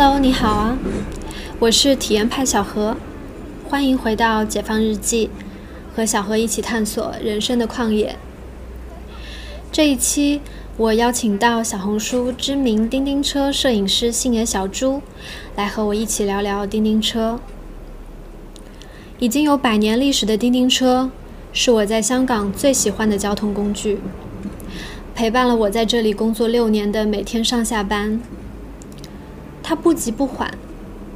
Hello，你好啊，我是体验派小何，欢迎回到解放日记，和小何一起探索人生的旷野。这一期，我邀请到小红书知名叮叮车摄影师星野小猪，来和我一起聊聊叮叮车。已经有百年历史的叮叮车，是我在香港最喜欢的交通工具，陪伴了我在这里工作六年的每天上下班。它不急不缓，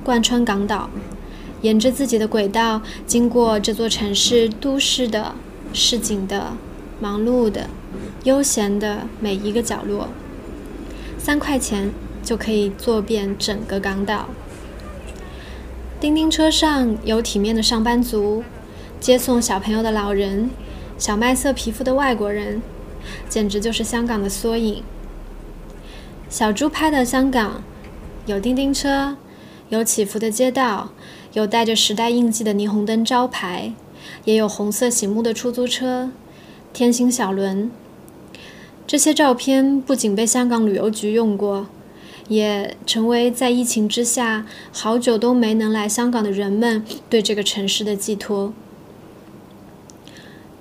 贯穿港岛，沿着自己的轨道，经过这座城市都市的、市井的、忙碌的、悠闲的每一个角落。三块钱就可以坐遍整个港岛。叮叮车上有体面的上班族，接送小朋友的老人，小麦色皮肤的外国人，简直就是香港的缩影。小猪拍的香港。有叮叮车，有起伏的街道，有带着时代印记的霓虹灯招牌，也有红色醒目的出租车、天星小轮。这些照片不仅被香港旅游局用过，也成为在疫情之下好久都没能来香港的人们对这个城市的寄托。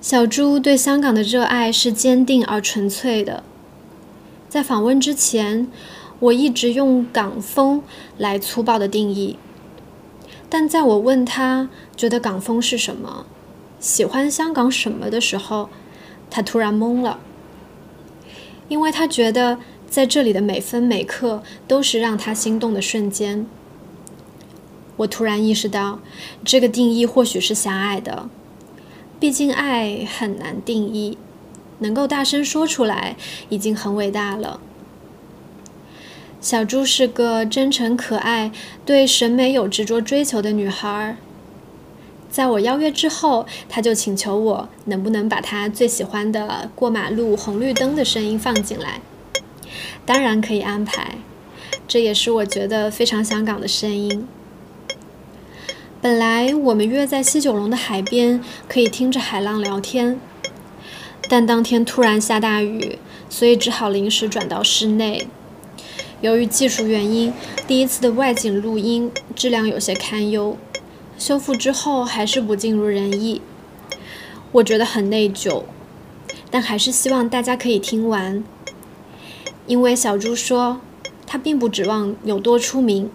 小猪对香港的热爱是坚定而纯粹的。在访问之前。我一直用港风来粗暴的定义，但在我问他觉得港风是什么，喜欢香港什么的时候，他突然懵了，因为他觉得在这里的每分每刻都是让他心动的瞬间。我突然意识到，这个定义或许是狭隘的，毕竟爱很难定义，能够大声说出来已经很伟大了。小猪是个真诚可爱、对审美有执着追求的女孩。在我邀约之后，她就请求我能不能把她最喜欢的过马路红绿灯的声音放进来。当然可以安排，这也是我觉得非常香港的声音。本来我们约在西九龙的海边，可以听着海浪聊天，但当天突然下大雨，所以只好临时转到室内。由于技术原因，第一次的外景录音质量有些堪忧，修复之后还是不尽如人意，我觉得很内疚，但还是希望大家可以听完，因为小猪说他并不指望有多出名，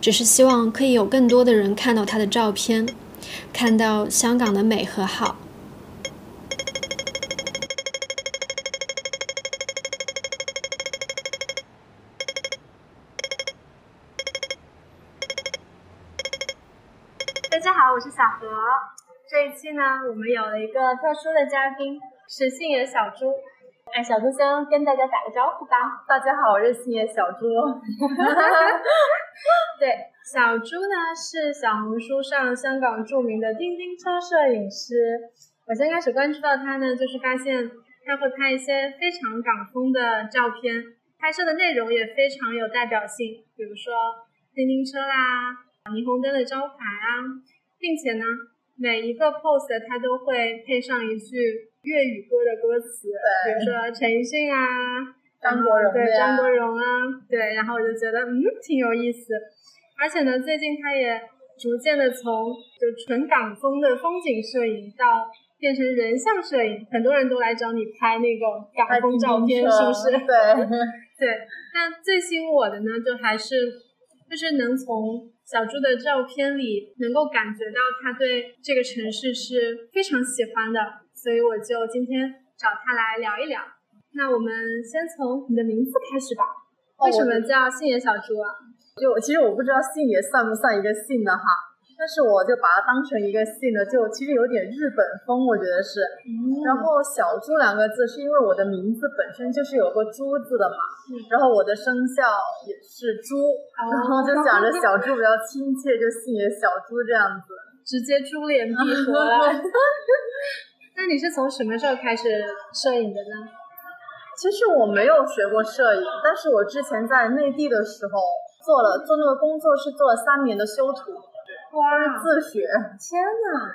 只是希望可以有更多的人看到他的照片，看到香港的美和好。小何，这一期呢，我们有了一个特殊的嘉宾，是信野小猪。哎，小猪先跟大家打个招呼吧。大家好，我是信野小猪。对，小猪呢是小红书上香港著名的叮叮车摄影师。我先开始关注到他呢，就是发现他会拍一些非常港风的照片，拍摄的内容也非常有代表性，比如说叮叮车啦、霓虹灯的招牌啊。并且呢，每一个 post 它都会配上一句粤语歌的歌词，比如说陈奕迅啊，张国荣对张国荣啊，对，然后我就觉得嗯挺有意思，而且呢，最近他也逐渐的从就纯港风的风景摄影到变成人像摄影，很多人都来找你拍那个港风照片，是不是？对 对，那最吸引我的呢，就还是就是能从。小猪的照片里，能够感觉到他对这个城市是非常喜欢的，所以我就今天找他来聊一聊。那我们先从你的名字开始吧，为什么叫信野小猪啊？就其实我不知道信野算不算一个姓的哈。但是我就把它当成一个姓的，就其实有点日本风，我觉得是。然后“小猪”两个字是因为我的名字本身就是有个“猪”字的嘛，然后我的生肖也是猪，然后就想着 小猪比较亲切，就姓也小猪这样子，直接珠联璧合了。那你是从什么时候开始摄影的呢？其实我没有学过摄影，但是我之前在内地的时候做了做那个工作，是做了三年的修图。哇，自学！天呐，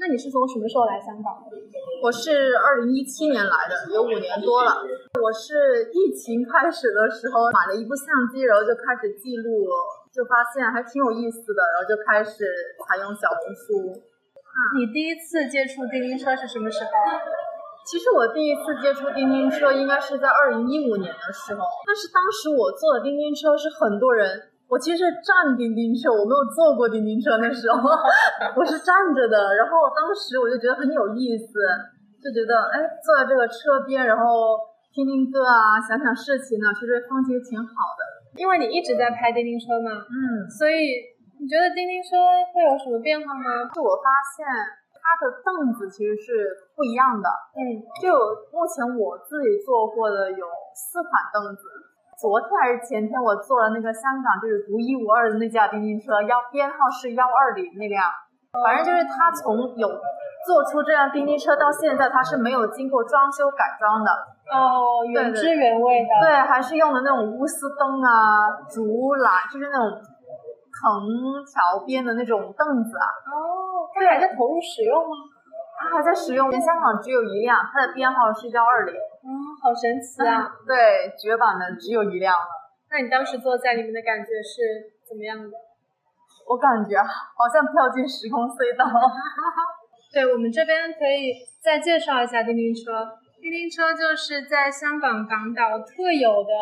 那你是从什么时候来香港的？我是二零一七年来的，有五年多了。我是疫情开始的时候买了一部相机，然后就开始记录就发现还挺有意思的，然后就开始采用小红书。你第一次接触叮叮车是什么时候？其实我第一次接触叮叮车应该是在二零一五年的时候，但是当时我坐的叮叮车是很多人，我其实是站叮叮车，我没有坐过叮叮车，那时候我是站着的，然后当时我就觉得很有意思，就觉得哎坐在这个车边，然后听听歌啊，想想事情呢，其实风景挺好的。因为你一直在拍叮叮车嘛，嗯，所以你觉得叮叮车会有什么变化吗？就我发现。它的凳子其实是不一样的，嗯，就目前我自己坐过的有四款凳子。昨天还是前天，我坐了那个香港就是独一无二的那架叮叮车，幺编号是幺二零那辆。反正就是它从有做出这辆叮叮车到现在，它是没有经过装修改装的。哦，原汁原味的。对，还是用的那种钨丝灯啊，竹篮，就是那种藤条编的那种凳子啊。哦。它还在投入使用吗？它还在使用，全香港只有一辆，它的编号是幺二零。嗯，好神奇啊！对，绝版的只有一辆了。那你当时坐在里面的感觉是怎么样的？我感觉好像跳进时空隧道。对我们这边可以再介绍一下叮叮车。叮叮车就是在香港港岛特有的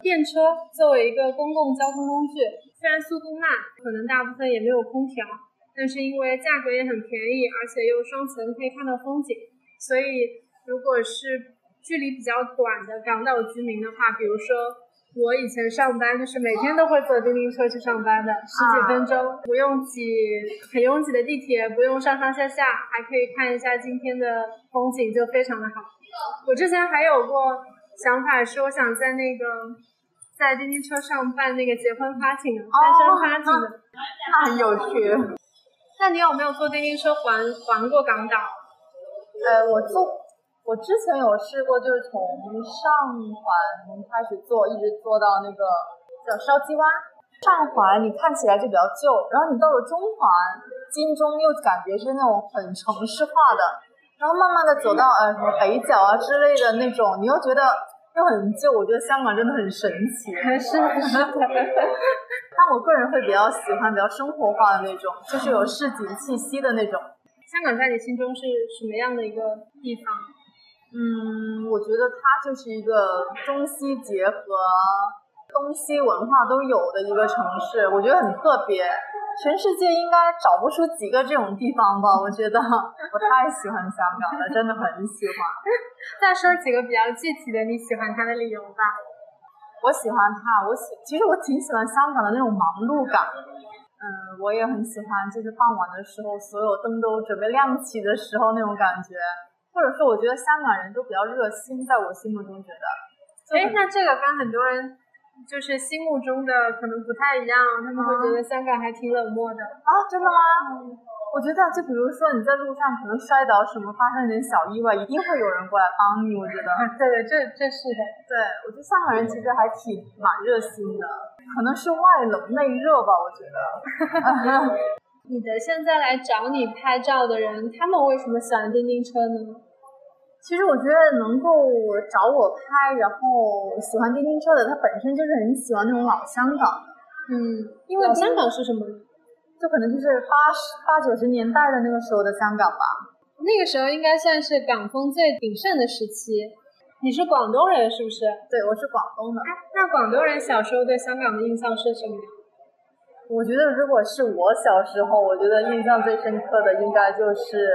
电车，作为一个公共交通工具，虽然速度慢，可能大部分也没有空调。但是因为价格也很便宜，而且又双层可以看到风景，所以如果是距离比较短的港岛居民的话，比如说我以前上班就是每天都会坐叮叮车去上班的，十几分钟，不用挤很拥挤的地铁，不用上上下下，还可以看一下今天的风景，就非常的好。我之前还有过想法，是我想在那个在叮叮车上办那个结婚 party，单身 party 的，那很有趣。那你有没有坐叮叮车环环过港岛？呃，我坐，我之前有试过，就是从上环开始做，一直做到那个叫筲箕湾。上环你看起来就比较旧，然后你到了中环、金钟又感觉是那种很城市化的，然后慢慢的走到呃什么北角啊之类的那种，你又觉得。又很旧，我觉得香港真的很神奇。是 是的，但我个人会比较喜欢比较生活化的那种，就是有市井气息的那种。香港在你心中是什么样的一个地方？嗯，我觉得它就是一个中西结合、东西文化都有的一个城市，我觉得很特别。全世界应该找不出几个这种地方吧？我觉得我太喜欢香港了，真的很喜欢。再说几个比较具体的你喜欢它的理由吧。我喜欢它，我喜其实我挺喜欢香港的那种忙碌感。嗯，我也很喜欢，就是傍晚的时候，所有灯都准备亮起的时候那种感觉。或者说，我觉得香港人都比较热心，在我心目中觉得。哎，那这个跟很多人。就是心目中的可能不太一样，他们会觉得香港还挺冷漠的啊，真的吗？我觉得就比如说你在路上可能摔倒什么，发生点小意外，一定会有人过来帮你。我觉得，对对，这这是的。对，我觉得香港人其实还挺蛮热心的，可能是外冷内热吧，我觉得。你的现在来找你拍照的人，他们为什么喜欢叮叮车呢？其实我觉得能够找我拍，然后喜欢叮叮车的，他本身就是很喜欢那种老香港。嗯，因为香港是什么？就可能就是八十八九十年代的那个时候的香港吧。那个时候应该算是港风最鼎盛的时期。你是广东人是不是？对，我是广东的。那广东人小时候对香港的印象是什么？我觉得如果是我小时候，我觉得印象最深刻的应该就是。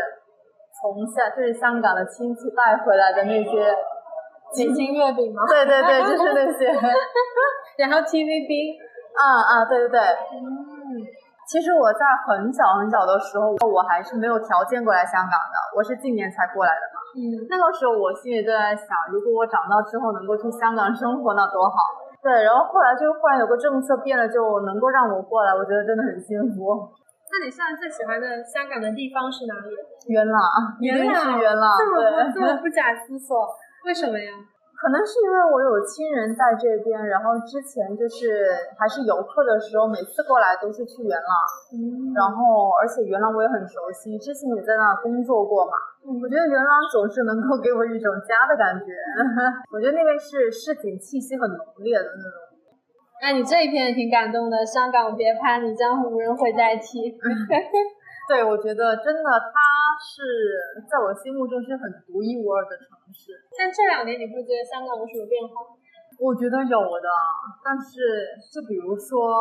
从香就是香港的亲戚带回来的那些 几斤月饼吗？对对对，就是那些。然后 TVB，啊啊，对对对。嗯，其实我在很小很小的时候，我还是没有条件过来香港的，我是近年才过来的嘛。嗯，那个时候我心里就在想，如果我长大之后能够去香港生活，那多好。对，然后后来就忽然有个政策变了，就能够让我过来，我觉得真的很幸福。那你现在最喜欢的香港的地方是哪里？元朗，元朗是元朗，这么这么不假思索，为什么呀？可能是因为我有亲人在这边，然后之前就是还是游客的时候，每次过来都是去元朗，嗯，然后而且元朗我也很熟悉，之前也在那工作过嘛，我觉得元朗总是能够给我一种家的感觉，我觉得那边是市井气息很浓烈的那种。那你这一篇也挺感动的，香港别拍，你江湖无人会代替。对，我觉得真的，它是在我心目中是很独一无二的城市。像这两年，你会觉得香港有什么变化？我觉得有的，但是就比如说，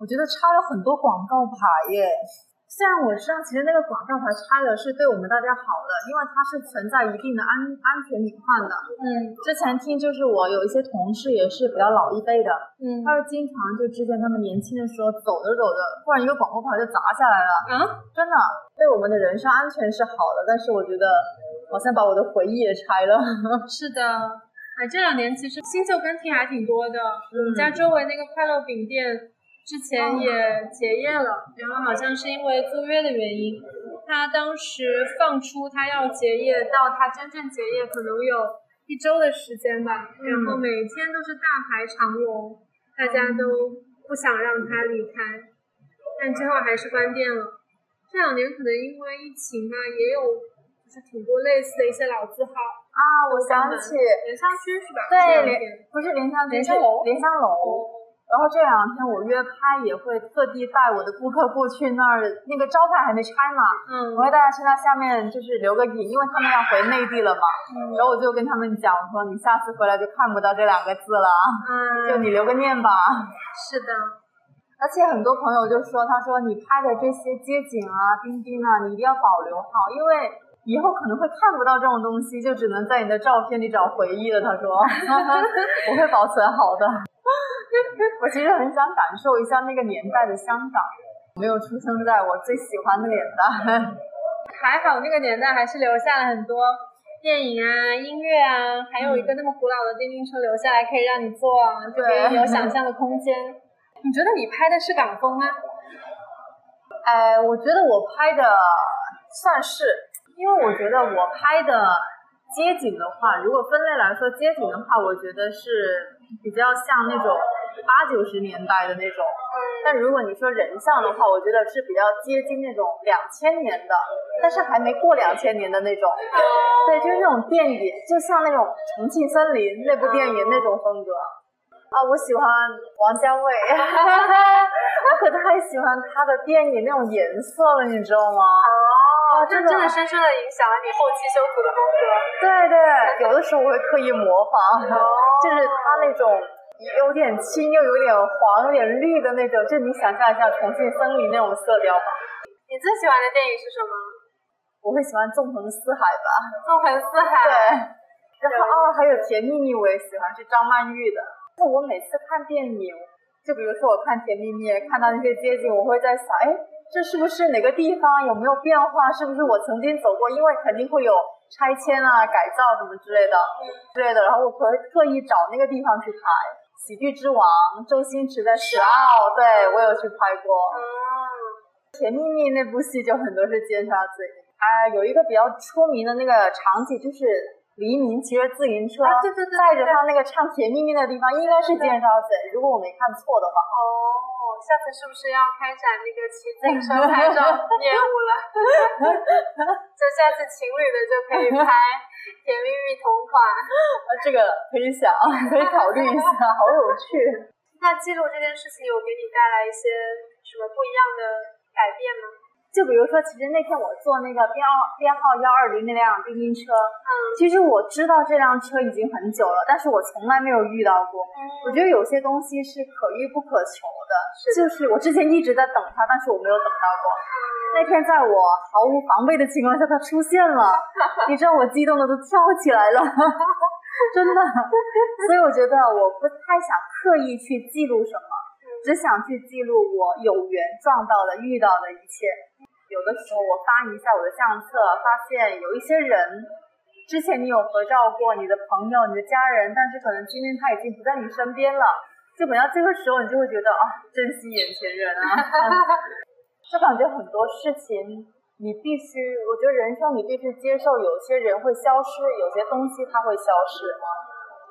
我觉得插了很多广告牌耶。虽然我知道，其实那个广告牌拆了是对我们大家好的，因为它是存在一定的安安全隐患的。嗯，之前听就是我有一些同事也是比较老一辈的，嗯，他是经常就之前他们年轻的时候走着走着，突然一个广告牌就砸下来了。嗯，真的，对我们的人身安全是好的，但是我觉得好像把我的回忆也拆了。是的，哎，这两年其实新旧更替还挺多的。我们家周围那个快乐饼店。之前也结业了，然后好像是因为租约的原因，他当时放出他要结业，到他真正结业可能有一周的时间吧，然后每天都是大排长龙，大家都不想让他离开，但最后还是关店了。这两年可能因为疫情嘛，也有就是挺多类似的一些老字号啊，我想起莲香区是吧？对，莲不是莲香莲香楼，莲香楼。然后这两天我约拍也会特地带我的顾客过去那儿，那个招牌还没拆嘛，嗯，我会带他去那下面就是留个影，因为他们要回内地了嘛，嗯，然后我就跟他们讲，我说你下次回来就看不到这两个字了，嗯，就你留个念吧。是的，而且很多朋友就说，他说你拍的这些街景啊、钉钉啊，你一定要保留好，因为以后可能会看不到这种东西，就只能在你的照片里找回忆了。他说，我会保存好的。我其实很想感受一下那个年代的香港，没有出生在我最喜欢的年代。还好那个年代还是留下了很多电影啊、音乐啊，还有一个那么古老的电瓶车留下来，可以让你坐，就可以有想象的空间。你觉得你拍的是港风吗？哎，我觉得我拍的算是，因为我觉得我拍的街景的话，如果分类来说，街景的话，我觉得是。比较像那种八九十年代的那种，但如果你说人像的话，我觉得是比较接近那种两千年的，但是还没过两千年的那种。对，就是那种电影，就像那种《重庆森林》那部电影那种风格。啊，我喜欢王家卫，我可太喜欢他的电影那种颜色了，你知道吗？哦，这真的深深的影响了你后期修图的风格。对对，有的时候我会刻意模仿，就是他那种有点青又有点黄、有点绿的那种，就你想象一下重庆森林那种色调吧。你最喜欢的电影是什么？我会喜欢《纵横四海》吧，《纵横四海》。对，然后哦，还有《甜蜜蜜》，我也喜欢，是张曼玉的。那我每次看电影，就比如说我看《甜蜜蜜》，看到那些街景，我会在想，哎，这是不是哪个地方有没有变化？是不是我曾经走过？因为肯定会有拆迁啊、改造什么之类的，之类的。然后我会特意找那个地方去拍。喜剧之王，周星驰的《十二》，对我有去拍过。嗯，甜蜜蜜那部戏就很多是尖沙咀。啊，有一个比较出名的那个场景就是。黎明骑着自行车，对对对，带着他那个唱《甜蜜蜜》的地方，应该是尖沙咀，如果我没看错的话。哦，下次是不是要开展那个骑自行车拍照业务了？就下次情侣的就可以拍《甜蜜蜜》同款。啊，这个可以想，可以考虑一下，好有趣。那记录这件事情有给你带来一些什么不一样的改变吗？就比如说，其实那天我坐那个编号编号幺二零那辆叮叮车，嗯，其实我知道这辆车已经很久了，但是我从来没有遇到过。嗯，我觉得有些东西是可遇不可求的，是就是我之前一直在等它，但是我没有等到过。那天在我毫无防备的情况下，它出现了，你知道我激动的都跳起来了，真的。所以我觉得我不太想刻意去记录什么，只想去记录我有缘撞到的、遇到的一切。有的时候我翻一下我的相册，发现有一些人，之前你有合照过你的朋友、你的家人，但是可能今天他已经不在你身边了，就每到这个时候，你就会觉得啊，珍惜眼前人啊，就感觉很多事情你必须，我觉得人生你必须接受，有些人会消失，有些东西它会消失，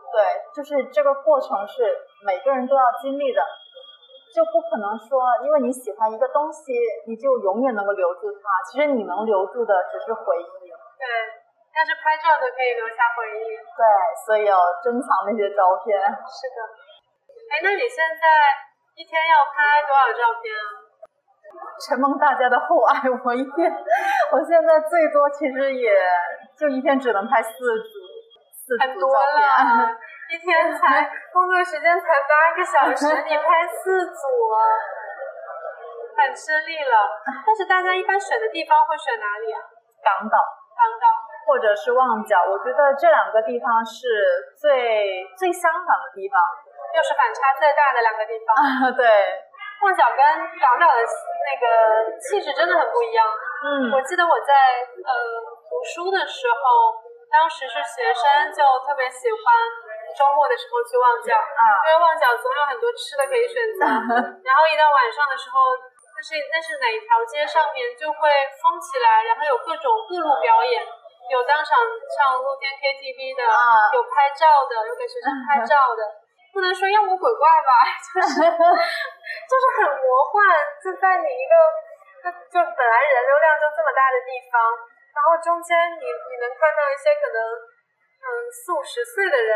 对，就是这个过程是每个人都要经历的。就不可能说，因为你喜欢一个东西，你就永远能够留住它。其实你能留住的只是回忆。对，但是拍照的可以留下回忆。对，所以要珍藏那些照片。是的。哎，哎，那你现在一天要拍多少照片啊？承蒙大家的厚爱，我一天，我现在最多其实也就一天只能拍四组，四很多了，一天才工作时间才八个小时，你拍四组，啊很吃力了。但是大家一般选的地方会选哪里啊？港岛，港岛，或者是旺角，我觉得这两个地方是最最香港的地方，又是反差最大的两个地方。对。旺角跟港岛的那个气质真的很不一样。嗯，我记得我在呃读书的时候，当时是学生，就特别喜欢周末的时候去旺角，因为旺角总有很多吃的可以选择。然后一到晚上的时候，那是那是哪条街上面就会封起来，然后有各种各路表演，有当场唱露天 KTV 的，有拍照的，有给学生拍照的。不能说妖魔鬼怪吧，就是就是很魔幻，就在你一个，就本来人流量就这么大的地方，然后中间你你能看到一些可能嗯四五十岁的人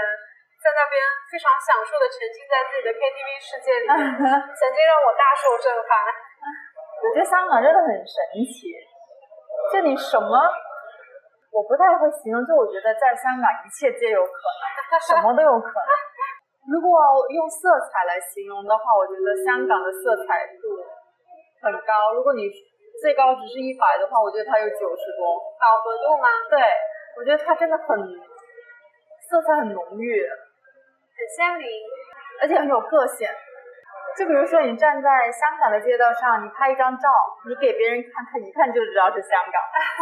在那边非常享受的沉浸在自己的 KTV 世界里，曾经让我大受震撼。我觉得香港真的很神奇，就你什么，我不太会形容，就我觉得在香港一切皆有可能，什么都有可能。如果用色彩来形容的话，我觉得香港的色彩度很高。如果你最高值是一百的话，我觉得它有九十多。饱和度吗？对，我觉得它真的很色彩很浓郁，很鲜明，而且很有个性。就比如说你站在香港的街道上，你拍一张照，你给别人看，他一看就知道是香港。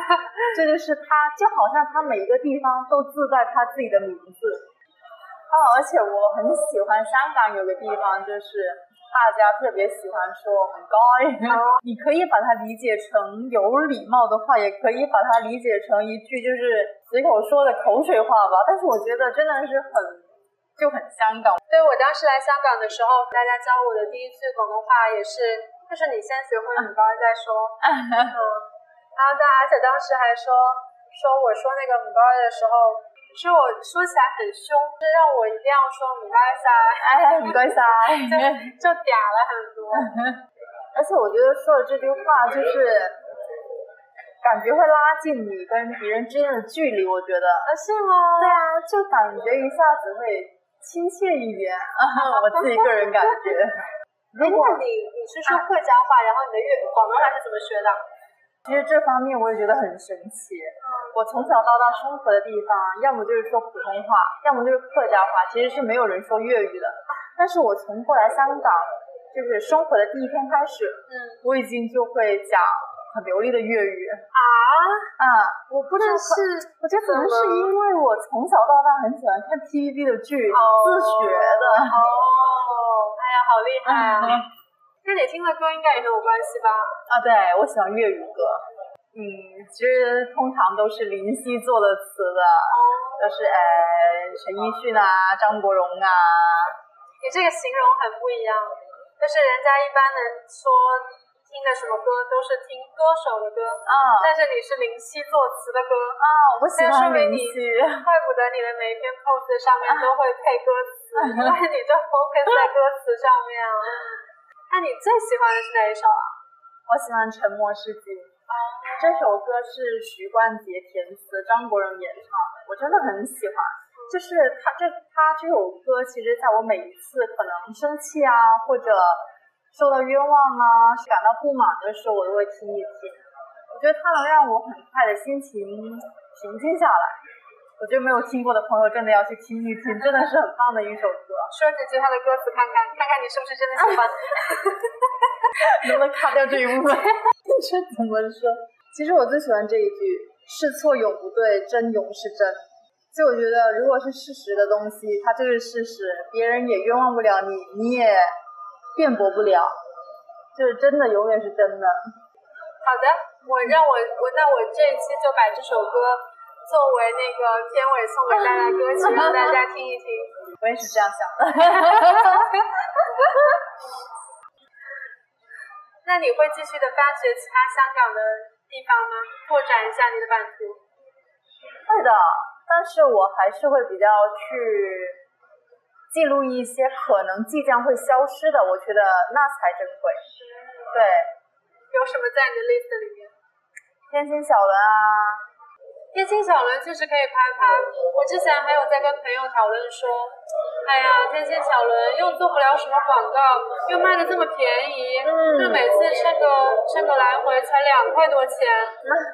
这就是它，就好像它每一个地方都自带它自己的名字。哦，而且我很喜欢香港有个地方，就是大家特别喜欢说很高音。你可以把它理解成有礼貌的话，也可以把它理解成一句就是随口说的口水话吧。但是我觉得真的是很就很香港。对我当时来香港的时候，大家教我的第一句广东话也是，就是你先学会很高音再说。嗯，然后当而且当时还说说我说那个很高音的时候。其实我说起来很凶，就让我一定要说“唔该晒”，哎，唔该晒，就就嗲了很多。而且我觉得说的这句话，就是感觉会拉近你跟别人之间的距离。我觉得，啊，是吗？对啊，就感觉一下子会亲切一点。我自己个人感觉。如果你你是说客家话，然后你的粤广东话是怎么学的？其实这方面我也觉得很神奇。我从小到大生活的地方，要么就是说普通话，要么就是客家话，其实是没有人说粤语的。但是我从过来香港，就是生活的第一天开始，嗯，我已经就会讲很流利的粤语。啊啊！我不知道是，我觉得可能是因为我从小到大很喜欢看 TVB 的剧，自学的。哦，哎呀，好厉害啊！跟你听的歌应该也很有关系吧？啊，对，我喜欢粤语歌。嗯，其实通常都是林夕做的词的，都是呃陈奕迅啊、张国荣啊。你这个形容很不一样，就是人家一般的说听的什么歌都是听歌手的歌，啊，但是你是林夕作词的歌，啊，我喜欢林夕，怪不得你的每一篇 post 上面都会配歌词，因为你就 focus 在歌词上面了。那你最喜欢的是哪一首啊？我喜欢《沉默是金》。这首歌是徐冠杰填词，张国荣演唱的，我真的很喜欢。就是他这他这首歌，其实在我每一次可能生气啊，或者受到冤枉啊，感到不满的时候，我都会听一听。我觉得它能让我很快的心情平静下来。我觉得没有听过的朋友真的要去听一听，真的是很棒的一首歌。说几句他的歌词看看，看看你是不是真的喜欢。能不能卡掉这一部分？这怎么说？其实我最喜欢这一句：是错永不对，真永是真。就我觉得，如果是事实的东西，它就是事实，别人也冤枉不了你，你也辩驳不了，就是真的永远是真的。好的，我让我我那我这一期就把这首歌。作为那个片尾送给大家歌曲，让大家听一听。我也是这样想的。那你会继续的发掘其他香港的地方吗？拓展一下你的版图？会的，但是我还是会比较去记录一些可能即将会消失的，我觉得那才珍贵。对，有什么在你的 list 里面？天星小轮啊。天星小轮确实可以拍拍。我之前还有在跟朋友讨论说，哎呀，天星小轮又做不了什么广告，又卖的这么便宜，就每次乘个乘个来回才两块多钱，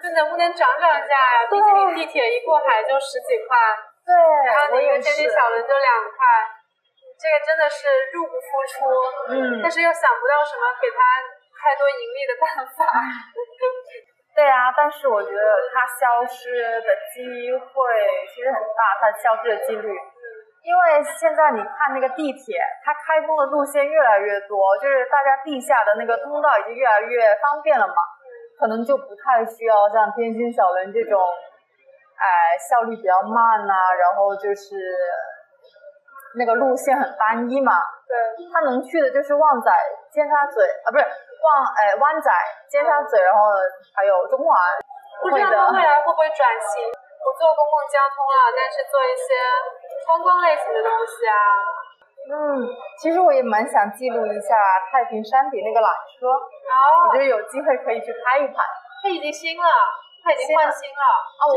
就能不能涨涨价呀？毕竟你地铁一过海就十几块，对，然后那个天星小轮就两块，这个真的是入不敷出，嗯，但是又想不到什么给他太多盈利的办法。对啊，但是我觉得它消失的机会其实很大，它消失的几率，因为现在你看那个地铁，它开通的路线越来越多，就是大家地下的那个通道已经越来越方便了嘛，可能就不太需要像天津小轮这种，哎，效率比较慢呐，然后就是那个路线很单一嘛，对，他能去的就是旺仔、尖沙咀啊，不是。旺哎，湾仔、尖沙咀，然后还有中环，不知道他未来会不会转型，不做公共交通了，但是做一些观光类型的东西啊。嗯，其实我也蛮想记录一下太平山顶那个缆车，我觉得有机会可以去拍一拍。它已经新了，它已经换新了，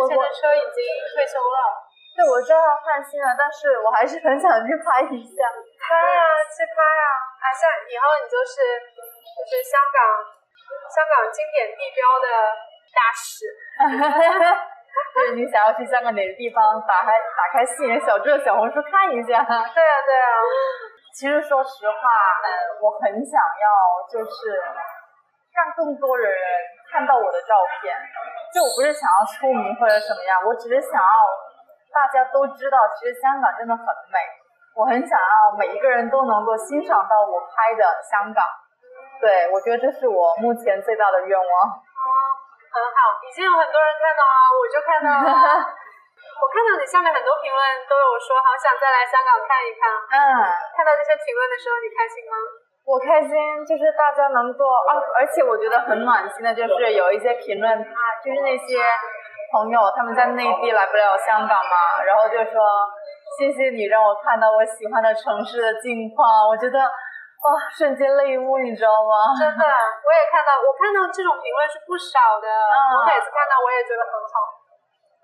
之前的车已经退休了。对，我知道它换新了，但是我还是很想去拍一下。拍啊，去拍啊！啊，像以后你就是。就是香港，香港经典地标的大使。就是你想要去香港哪个地方，打开打开信眼小志的小红书看一下。对啊，对啊。其实说实话，嗯，我很想要，就是让更多人看到我的照片。就我不是想要出名或者什么样，我只是想要大家都知道，其实香港真的很美。我很想要每一个人都能够欣赏到我拍的香港。对，我觉得这是我目前最大的愿望。哦，很好，已经有很多人看到了，我就看到了。我看到你下面很多评论都有说，好想再来香港看一看。嗯，看到这些评论的时候，你开心吗？我开心，就是大家能够啊，而且我觉得很暖心的，就是有一些评论，他就是那些朋友，他们在内地来不了香港嘛，然后就说谢谢你让我看到我喜欢的城市的近况，我觉得。哇，瞬间泪目，你知道吗？真的，我也看到，我看到这种评论是不少的。我每次看到，我也觉得很好。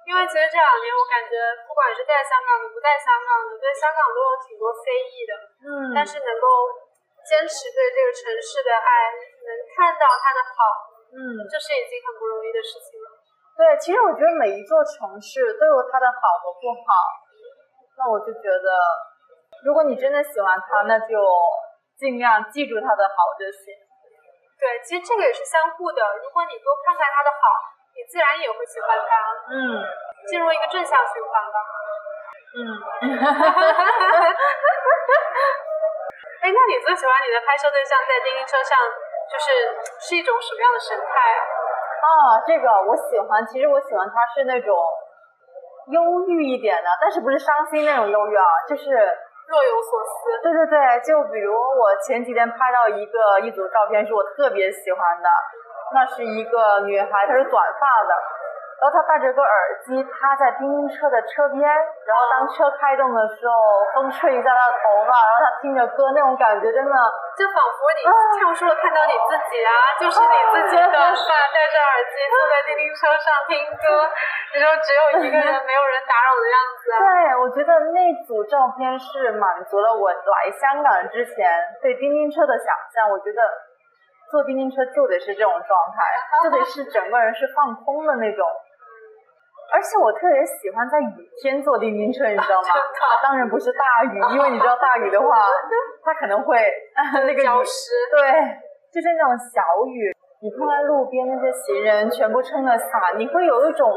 因为其实这两年，我感觉不管是在香港的，不在香港的，对香港都有挺多非议的。嗯。但是能够坚持对这个城市的爱，能看到它的好，嗯，这是已经很不容易的事情了。对，其实我觉得每一座城市都有它的好和不好。那我就觉得，如果你真的喜欢它，那就。尽量记住它的好就行。对，其实这个也是相互的。如果你多看看它的好，你自然也会喜欢它。嗯，进入一个正向循环吧。嗯。哎，那你最喜欢你的拍摄对象在叮叮车上，就是是一种什么样的神态啊？啊，这个我喜欢。其实我喜欢他是那种忧郁一点的，但是不是伤心那种忧郁啊，就是。若有所思，对对对，就比如我前几天拍到一个一组照片，是我特别喜欢的，那是一个女孩，她是短发的。然后他戴着个耳机，趴在叮叮车的车边，然后当车开动的时候，风吹一下他的头发，然后他听着歌，那种感觉真的就仿佛你跳出了看到你自己啊，就是你自己短发，戴着耳机坐在叮叮车上听歌，你说只有一个人，没有人打扰的样子。对，我觉得那组照片是满足了我来香港之前对叮叮车的想象，我觉得。坐叮叮车就得是这种状态，就得是整个人是放空的那种。而且我特别喜欢在雨天坐电瓶车，你知道吗？当然不是大雨，因为你知道大雨的话，它可能会那个浇湿。对，就是那种小雨，你看看路边那些行人全部撑着伞，你会有一种，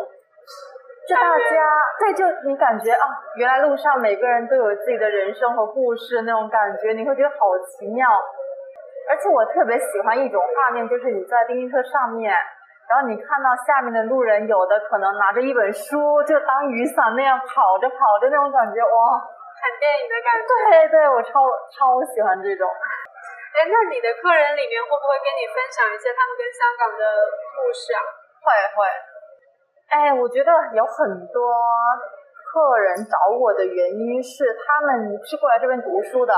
就大家对，就你感觉啊，原来路上每个人都有自己的人生和故事那种感觉，你会觉得好奇妙。而且我特别喜欢一种画面，就是你在电瓶车上面，然后你看到下面的路人，有的可能拿着一本书，就当雨伞那样跑着跑着那种感觉，哇，看电影的感觉。对对，我超超喜欢这种。哎，那你的客人里面会不会跟你分享一些他们跟香港的故事啊？会会。哎，我觉得有很多客客人找我的原因是，他们是过来这边读书的，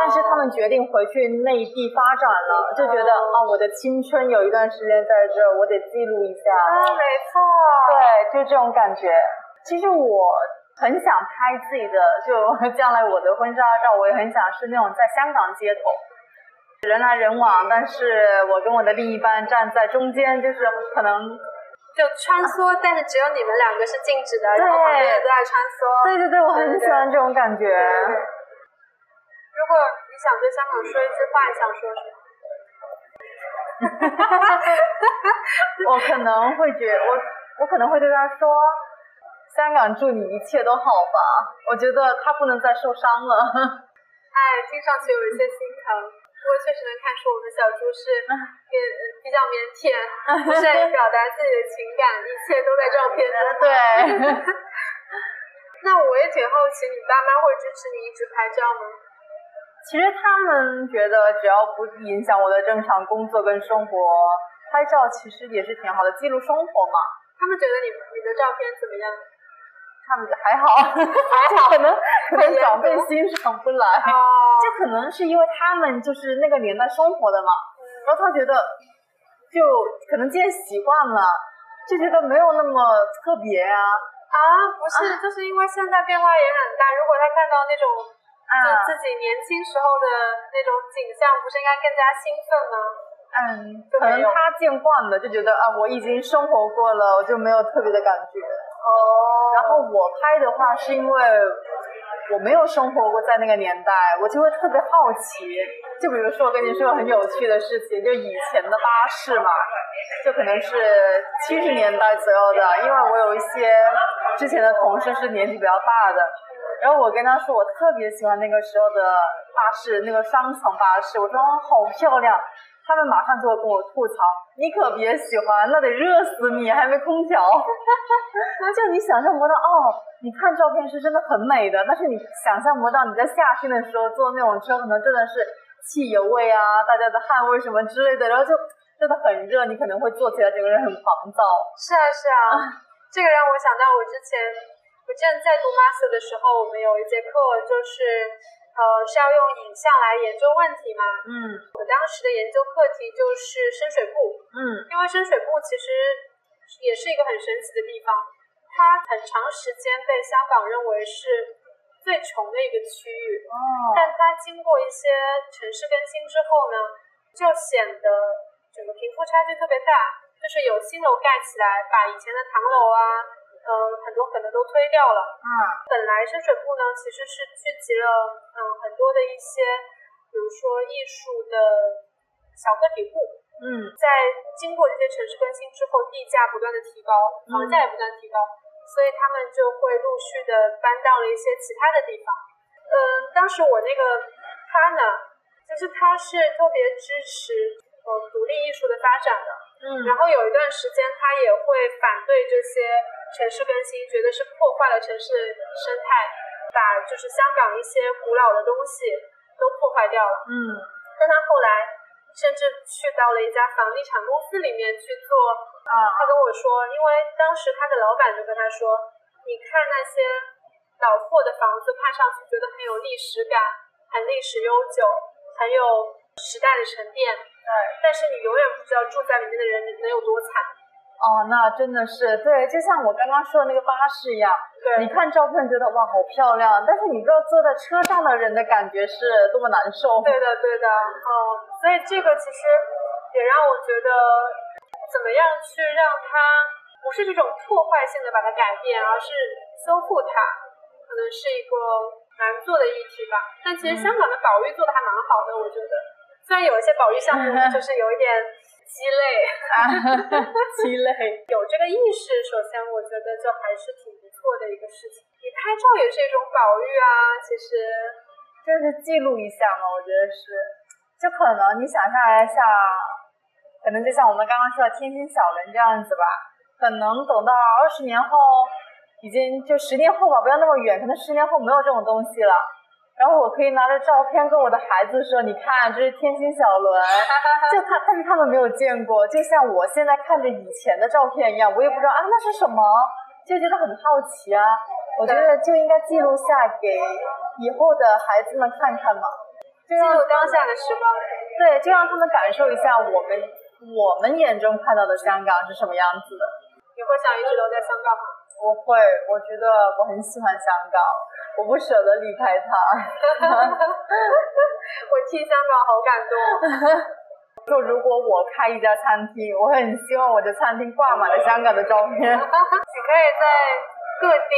但是他们决定回去内地发展了，就觉得啊，我的青春有一段时间在这儿，我得记录一下。啊，没错，对，就这种感觉。其实我很想拍自己的，就将来我的婚纱照，我也很想是那种在香港街头，人来人往，但是我跟我的另一半站在中间，就是可能。就穿梭，但是只有你们两个是静止的，然后旁边人都在穿梭。对对对，我很喜欢这种感觉。如果你想对香港说一句话，你想说什么？我可能会觉我我可能会对他说：“香港祝你一切都好吧。”我觉得他不能再受伤了。哎，听上去有一些心疼。不过确实能看出我们小猪是也比较腼腆，不善于表达自己的情感，一切都在照片中。对。那我也挺好奇，你爸妈会支持你一直拍照吗？其实他们觉得只要不影响我的正常工作跟生活，拍照其实也是挺好的，记录生活嘛。他们觉得你你的照片怎么样？他们还好，还好，可能 可能长辈欣赏不来。就可能是因为他们就是那个年代生活的嘛，然后他觉得就可能渐习惯了，就觉得没有那么特别啊。啊，不是，就是因为现在变化也很大。如果他看到那种就自己年轻时候的那种景象，不是应该更加兴奋吗？嗯，可能他见惯了，就觉得啊，我已经生活过了，我就没有特别的感觉。哦。然后我拍的话是因为。我没有生活过在那个年代，我就会特别好奇。就比如说，我跟你说个很有趣的事情，就以前的巴士嘛，就可能是七十年代左右的。因为我有一些之前的同事是年纪比较大的，然后我跟他说，我特别喜欢那个时候的巴士，那个双层巴士，我说好漂亮。他们马上就会跟我吐槽：“你可别喜欢，那得热死你，还没空调。” 就你想象不到哦，你看照片是真的很美的，但是你想象不到你在夏天的时候坐那种车，可能真的是汽油味啊，大家的汗味什么之类的，然后就真的很热，你可能会坐起来整个人很烦躁。是啊是啊，这个让我想到我之前，我之前在读 master 的时候，我们有一节课就是。呃，是要用影像来研究问题嘛？嗯，我当时的研究课题就是深水埗。嗯，因为深水埗其实也是一个很神奇的地方，它很长时间被香港认为是最穷的一个区域。哦，但它经过一些城市更新之后呢，就显得整个贫富差距特别大，就是有新楼盖起来，把以前的唐楼啊。嗯，很多可能都推掉了。嗯，本来深水埗呢，其实是聚集了嗯很多的一些，比如说艺术的小个体户。嗯，在经过这些城市更新之后，地价不断的提高，房价也不断提高，所以他们就会陆续的搬到了一些其他的地方。嗯，当时我那个他呢，就是他是特别支持呃独立艺术的发展的。嗯，然后有一段时间，他也会反对这些。城市更新，觉得是破坏了城市生态，把就是香港一些古老的东西都破坏掉了。嗯，但他后来甚至去到了一家房地产公司里面去做。啊，他跟我说，因为当时他的老板就跟他说，你看那些老破的房子，看上去觉得很有历史感，很历史悠久，很有时代的沉淀。对，但是你永远不知道住在里面的人能有多惨。哦，那真的是对，就像我刚刚说的那个巴士一样，对，你看照片觉得哇好漂亮，但是你不知道坐在车上的人的感觉是多么难受。对的，对的，嗯，所以这个其实也让我觉得，怎么样去让它不是这种破坏性的把它改变，而是修复它，可能是一个难做的议题吧。但其实香港的保育做的还蛮好的，我觉得，虽然有一些保育项目 就是有一点。鸡肋，鸡肋，有这个意识，首先我觉得就还是挺不错的一个事情。你拍照也是一种保育啊，其实就是记录一下嘛。我觉得是，就可能你想象一下，可能就像我们刚刚说的天津小轮这样子吧。可能等到二十年后，已经就十年后吧，不要那么远，可能十年后没有这种东西了。然后我可以拿着照片跟我的孩子说：“你看，这是天星小轮。”就他，但是他们没有见过，就像我现在看着以前的照片一样，我也不知道啊那是什么，就觉得很好奇啊。我觉得就应该记录下给以后的孩子们看看嘛，记录当下的时光。对，就让他们感受一下我们我们眼中看到的香港是什么样子的。你会想一直留在香港吗？我会，我觉得我很喜欢香港，我不舍得离开它。我替香港好感动。就如果我开一家餐厅，我很希望我的餐厅挂满了香港的照片。你可以在各地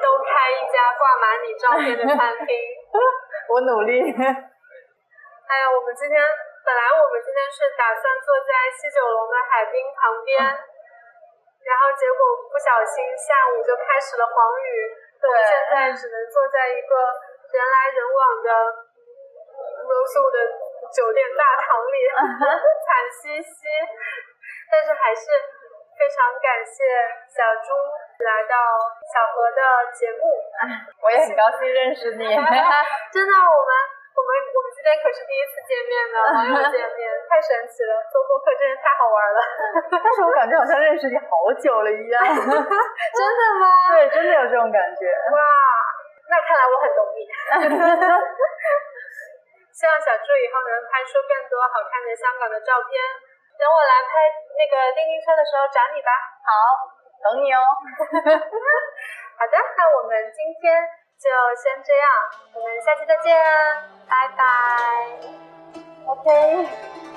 都开一家挂满你照片的餐厅。我努力。哎呀，我们今天本来我们今天是打算坐在西九龙的海滨旁边，然后结果不小心下午就开始了黄雨，对，现在只能坐在一个人来人往的 Rose 的。酒店大堂里 惨兮兮，但是还是非常感谢小朱来到小何的节目，我也很高兴认识你。真的，我们我们我们今天可是第一次见面呢，网友见面太神奇了，做播客真是太好玩了。但是我感觉好像认识你好久了一样。真的吗？对，真的有这种感觉。哇，那看来我很懂你。希望小朱以后能拍出更多好看的香港的照片。等我来拍那个叮叮车的时候找你吧。好，等你哦。好的，那我们今天就先这样，我们下期再见，拜拜。OK。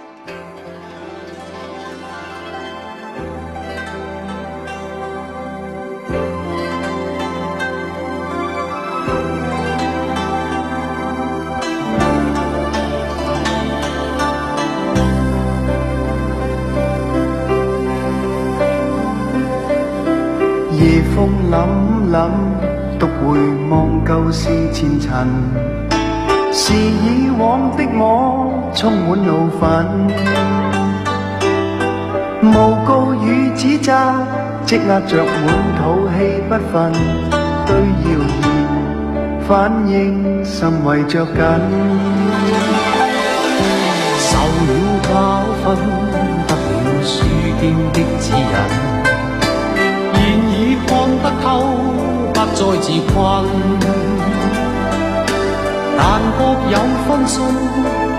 风凛凛，独回望旧事前尘，是以往的我充满怒愤，诬告与指责积压着满肚气不愤，对谣言反应甚为着紧，受了教训，得了书剑的指引。不再自困。但各有分数，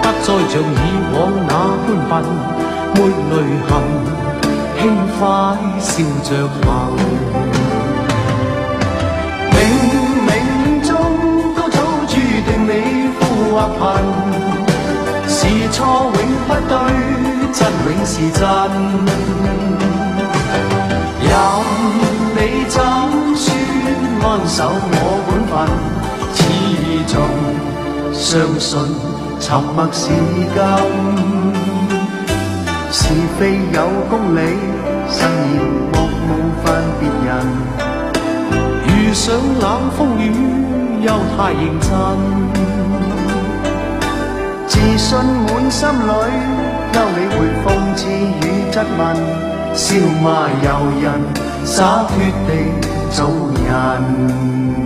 不再像以往那般笨，没泪痕，轻快笑着行。冥冥中都早注定你富或贫，是错永不对，真永是真。你怎说安守我本分？始终相信沉默是金。是非有公理，慎言莫冒犯别人。遇上冷风雨，又太认真。自信满心里，休理会讽刺与质问。笑骂由人，洒脱地做人。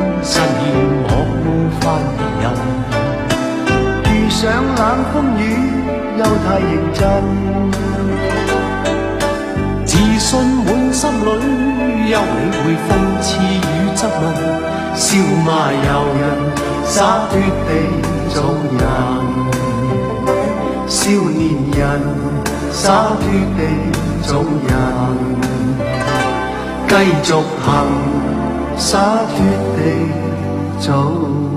誓言我辜负别人，遇上冷风雨又太认真，自信满心里，休理会讽刺与质问，笑骂由人，洒脱地做人。少年人，洒脱地做人，继续行。洒脱地走。